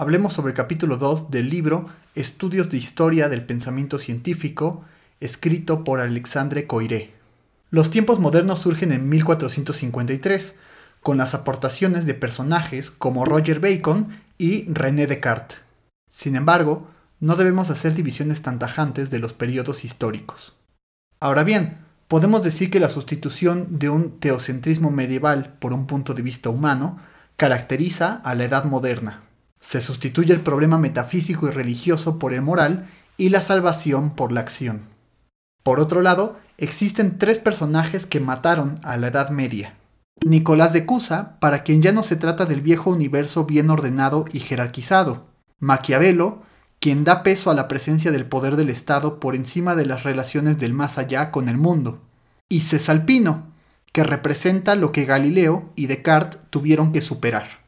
hablemos sobre el capítulo 2 del libro Estudios de Historia del Pensamiento Científico, escrito por Alexandre Coiré. Los tiempos modernos surgen en 1453, con las aportaciones de personajes como Roger Bacon y René Descartes. Sin embargo, no debemos hacer divisiones tan tajantes de los periodos históricos. Ahora bien, podemos decir que la sustitución de un teocentrismo medieval por un punto de vista humano caracteriza a la edad moderna. Se sustituye el problema metafísico y religioso por el moral y la salvación por la acción. Por otro lado, existen tres personajes que mataron a la Edad Media. Nicolás de Cusa, para quien ya no se trata del viejo universo bien ordenado y jerarquizado. Maquiavelo, quien da peso a la presencia del poder del Estado por encima de las relaciones del más allá con el mundo. Y Cesalpino, que representa lo que Galileo y Descartes tuvieron que superar.